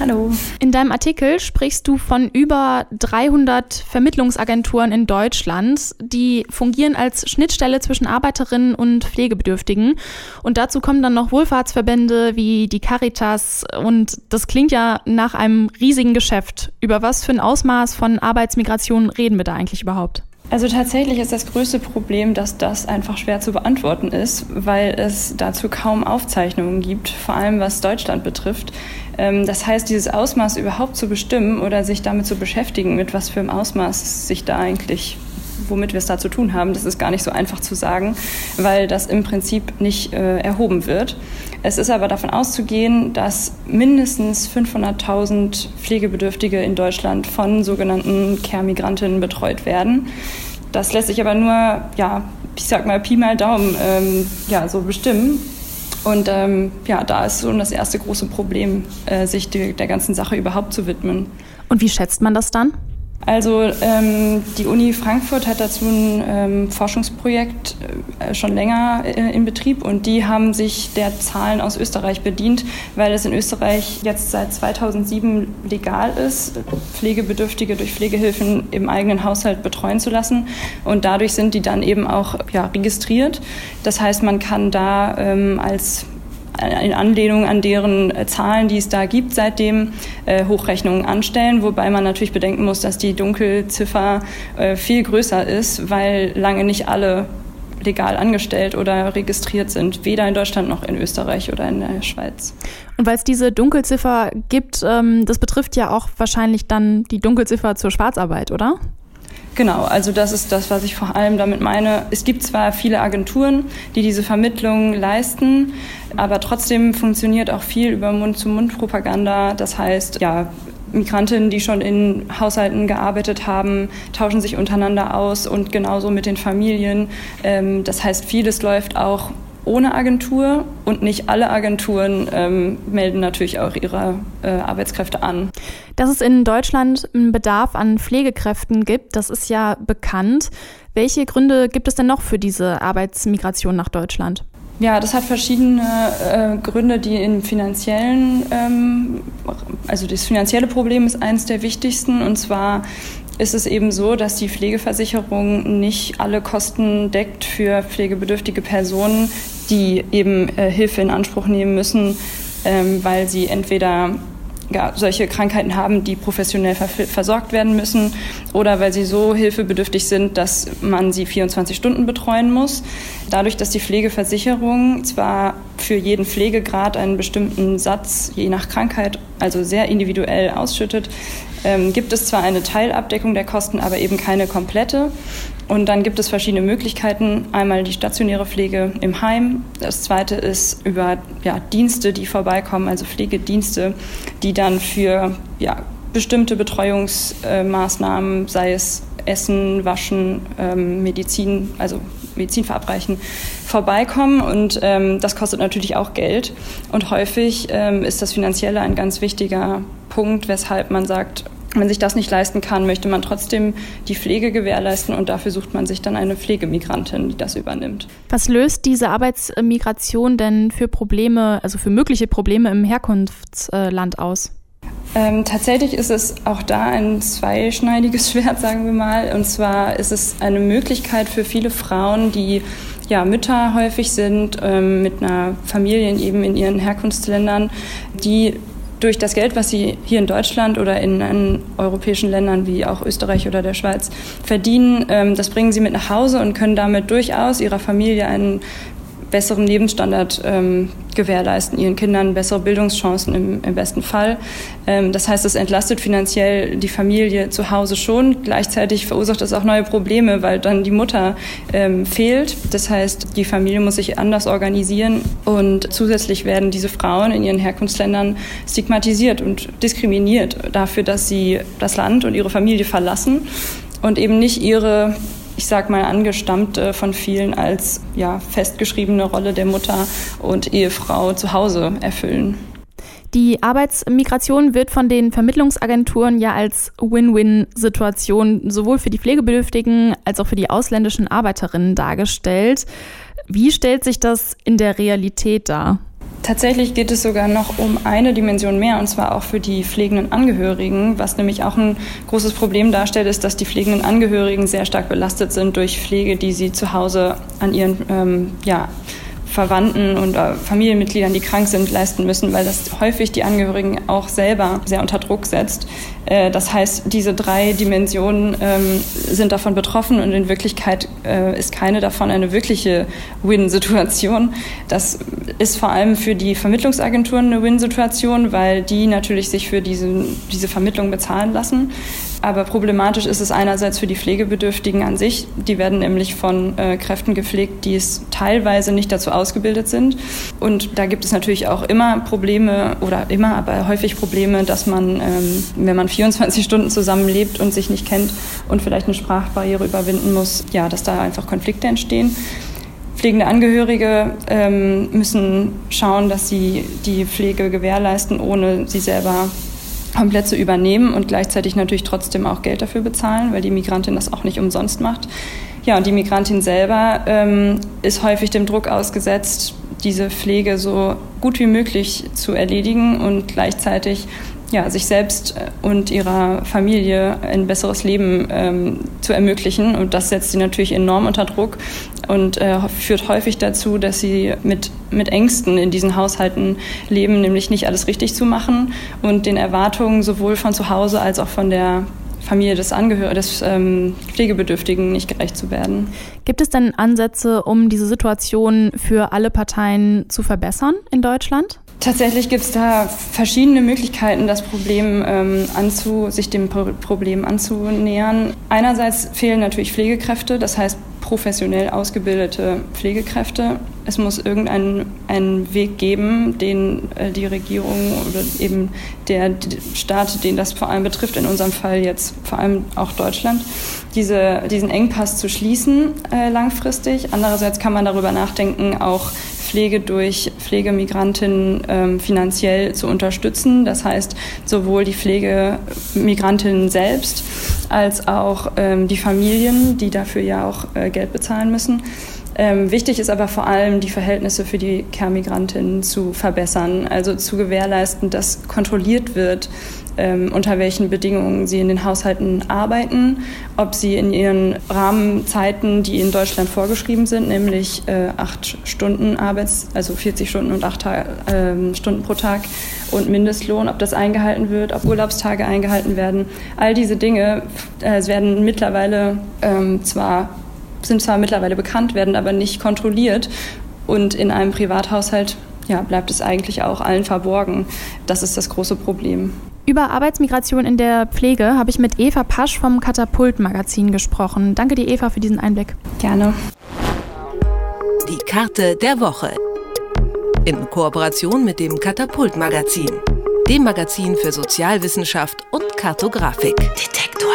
Hallo. In deinem Artikel sprichst du von über 300 Vermittlungsagenturen in Deutschland, die fungieren als Schnittstelle zwischen Arbeiterinnen und Pflegebedürftigen. Und dazu kommen dann noch Wohlfahrtsverbände wie die Caritas. Und das klingt ja nach einem riesigen Geschäft. Über was für ein Ausmaß von Arbeitsmigration reden wir da eigentlich überhaupt? Also tatsächlich ist das größte Problem, dass das einfach schwer zu beantworten ist, weil es dazu kaum Aufzeichnungen gibt, vor allem was Deutschland betrifft. Ähm, das heißt, dieses Ausmaß überhaupt zu bestimmen oder sich damit zu beschäftigen, mit was für einem Ausmaß sich da eigentlich womit wir es da zu tun haben, das ist gar nicht so einfach zu sagen, weil das im Prinzip nicht äh, erhoben wird. Es ist aber davon auszugehen, dass mindestens 500.000 Pflegebedürftige in Deutschland von sogenannten Care-Migrantinnen betreut werden. Das lässt sich aber nur, ja, ich sag mal Pi mal Daumen, ähm, ja, so bestimmen. Und ähm, ja, da ist schon das erste große Problem, äh, sich die, der ganzen Sache überhaupt zu widmen. Und wie schätzt man das dann? Also ähm, die Uni Frankfurt hat dazu ein ähm, Forschungsprojekt äh, schon länger äh, in Betrieb und die haben sich der Zahlen aus Österreich bedient, weil es in Österreich jetzt seit 2007 legal ist, Pflegebedürftige durch Pflegehilfen im eigenen Haushalt betreuen zu lassen und dadurch sind die dann eben auch ja, registriert. Das heißt, man kann da ähm, als in Anlehnung an deren äh, Zahlen, die es da gibt, seitdem äh, Hochrechnungen anstellen, wobei man natürlich bedenken muss, dass die Dunkelziffer äh, viel größer ist, weil lange nicht alle legal angestellt oder registriert sind, weder in Deutschland noch in Österreich oder in der Schweiz. Und weil es diese Dunkelziffer gibt, ähm, das betrifft ja auch wahrscheinlich dann die Dunkelziffer zur Schwarzarbeit, oder? Genau, also das ist das, was ich vor allem damit meine. Es gibt zwar viele Agenturen, die diese Vermittlung leisten, aber trotzdem funktioniert auch viel über Mund-zu-Mund-Propaganda. Das heißt, ja, Migrantinnen, die schon in Haushalten gearbeitet haben, tauschen sich untereinander aus und genauso mit den Familien. Ähm, das heißt, vieles läuft auch ohne Agentur und nicht alle Agenturen ähm, melden natürlich auch ihre äh, Arbeitskräfte an. Dass es in Deutschland einen Bedarf an Pflegekräften gibt, das ist ja bekannt. Welche Gründe gibt es denn noch für diese Arbeitsmigration nach Deutschland? Ja, das hat verschiedene äh, Gründe, die in finanziellen, ähm, also das finanzielle Problem ist eines der wichtigsten und zwar ist es eben so, dass die Pflegeversicherung nicht alle Kosten deckt für pflegebedürftige Personen, die eben äh, Hilfe in Anspruch nehmen müssen, ähm, weil sie entweder ja, solche Krankheiten haben, die professionell versorgt werden müssen oder weil sie so hilfebedürftig sind, dass man sie 24 Stunden betreuen muss. Dadurch, dass die Pflegeversicherung zwar für jeden Pflegegrad einen bestimmten Satz je nach Krankheit, also sehr individuell ausschüttet, ähm, gibt es zwar eine Teilabdeckung der Kosten, aber eben keine komplette. Und dann gibt es verschiedene Möglichkeiten. Einmal die stationäre Pflege im Heim. Das zweite ist über ja, Dienste, die vorbeikommen, also Pflegedienste, die dann für ja, bestimmte Betreuungsmaßnahmen, sei es Essen, Waschen, ähm, Medizin, also Medizin verabreichen, vorbeikommen. Und ähm, das kostet natürlich auch Geld. Und häufig ähm, ist das Finanzielle ein ganz wichtiger Punkt, weshalb man sagt, wenn sich das nicht leisten kann, möchte man trotzdem die Pflege gewährleisten und dafür sucht man sich dann eine Pflegemigrantin, die das übernimmt. Was löst diese Arbeitsmigration denn für Probleme, also für mögliche Probleme im Herkunftsland aus? Ähm, tatsächlich ist es auch da ein zweischneidiges Schwert, sagen wir mal. Und zwar ist es eine Möglichkeit für viele Frauen, die ja, Mütter häufig sind, ähm, mit einer Familie eben in ihren Herkunftsländern, die durch das Geld, was sie hier in Deutschland oder in, in europäischen Ländern wie auch Österreich oder der Schweiz verdienen, ähm, das bringen sie mit nach Hause und können damit durchaus ihrer Familie einen besseren Lebensstandard ähm, gewährleisten, ihren Kindern bessere Bildungschancen im, im besten Fall. Ähm, das heißt, es entlastet finanziell die Familie zu Hause schon. Gleichzeitig verursacht es auch neue Probleme, weil dann die Mutter ähm, fehlt. Das heißt, die Familie muss sich anders organisieren und zusätzlich werden diese Frauen in ihren Herkunftsländern stigmatisiert und diskriminiert dafür, dass sie das Land und ihre Familie verlassen und eben nicht ihre ich sag mal, angestammt äh, von vielen als ja, festgeschriebene Rolle der Mutter und Ehefrau zu Hause erfüllen. Die Arbeitsmigration wird von den Vermittlungsagenturen ja als Win-Win-Situation sowohl für die Pflegebedürftigen als auch für die ausländischen Arbeiterinnen dargestellt. Wie stellt sich das in der Realität dar? Tatsächlich geht es sogar noch um eine Dimension mehr, und zwar auch für die pflegenden Angehörigen. Was nämlich auch ein großes Problem darstellt, ist, dass die pflegenden Angehörigen sehr stark belastet sind durch Pflege, die sie zu Hause an ihren ähm, ja, Verwandten und äh, Familienmitgliedern, die krank sind, leisten müssen, weil das häufig die Angehörigen auch selber sehr unter Druck setzt. Äh, das heißt, diese drei Dimensionen ähm, sind davon betroffen und in Wirklichkeit äh, ist keine davon eine wirkliche Win-Situation. Das ist vor allem für die Vermittlungsagenturen eine Win-Situation, weil die natürlich sich für diese, diese Vermittlung bezahlen lassen. Aber problematisch ist es einerseits für die Pflegebedürftigen an sich. Die werden nämlich von äh, Kräften gepflegt, die es teilweise nicht dazu ausgebildet sind. Und da gibt es natürlich auch immer Probleme oder immer, aber häufig Probleme, dass man, ähm, wenn man 24 Stunden zusammenlebt und sich nicht kennt und vielleicht eine Sprachbarriere überwinden muss, ja, dass da einfach Konflikte entstehen. Pflegende Angehörige ähm, müssen schauen, dass sie die Pflege gewährleisten, ohne sie selber komplett zu übernehmen und gleichzeitig natürlich trotzdem auch Geld dafür bezahlen, weil die Migrantin das auch nicht umsonst macht. Ja, und die Migrantin selber ähm, ist häufig dem Druck ausgesetzt, diese Pflege so gut wie möglich zu erledigen und gleichzeitig ja, sich selbst äh, und ihrer Familie ein besseres Leben ähm, zu ermöglichen. Und das setzt sie natürlich enorm unter Druck und äh, führt häufig dazu, dass sie mit, mit Ängsten in diesen Haushalten leben, nämlich nicht alles richtig zu machen und den Erwartungen sowohl von zu Hause als auch von der Familie des Angehörigen, des ähm, Pflegebedürftigen nicht gerecht zu werden. Gibt es denn Ansätze, um diese Situation für alle Parteien zu verbessern in Deutschland? Tatsächlich gibt es da verschiedene Möglichkeiten, das Problem ähm, anzu, sich dem Problem anzunähern. Einerseits fehlen natürlich Pflegekräfte, das heißt professionell ausgebildete Pflegekräfte. Es muss irgendeinen Weg geben, den äh, die Regierung oder eben der Staat, den das vor allem betrifft, in unserem Fall jetzt vor allem auch Deutschland, diese, diesen Engpass zu schließen äh, langfristig. Andererseits kann man darüber nachdenken, auch Pflege durch Pflegemigrantinnen ähm, finanziell zu unterstützen. Das heißt, sowohl die Pflegemigrantinnen selbst als auch ähm, die Familien, die dafür ja auch äh, Geld bezahlen müssen. Ähm, wichtig ist aber vor allem, die Verhältnisse für die Care-Migrantinnen zu verbessern, also zu gewährleisten, dass kontrolliert wird, ähm, unter welchen Bedingungen sie in den Haushalten arbeiten, ob sie in ihren Rahmenzeiten, die in Deutschland vorgeschrieben sind, nämlich äh, acht Stunden Arbeits-, also 40 Stunden und acht äh, Stunden pro Tag und Mindestlohn, ob das eingehalten wird, ob Urlaubstage eingehalten werden. All diese Dinge äh, werden mittlerweile ähm, zwar sind zwar mittlerweile bekannt, werden aber nicht kontrolliert. Und in einem Privathaushalt ja, bleibt es eigentlich auch allen verborgen. Das ist das große Problem. Über Arbeitsmigration in der Pflege habe ich mit Eva Pasch vom Katapult-Magazin gesprochen. Danke dir, Eva, für diesen Einblick. Gerne. Die Karte der Woche. In Kooperation mit dem Katapult-Magazin, dem Magazin für Sozialwissenschaft und Kartografik. Detektor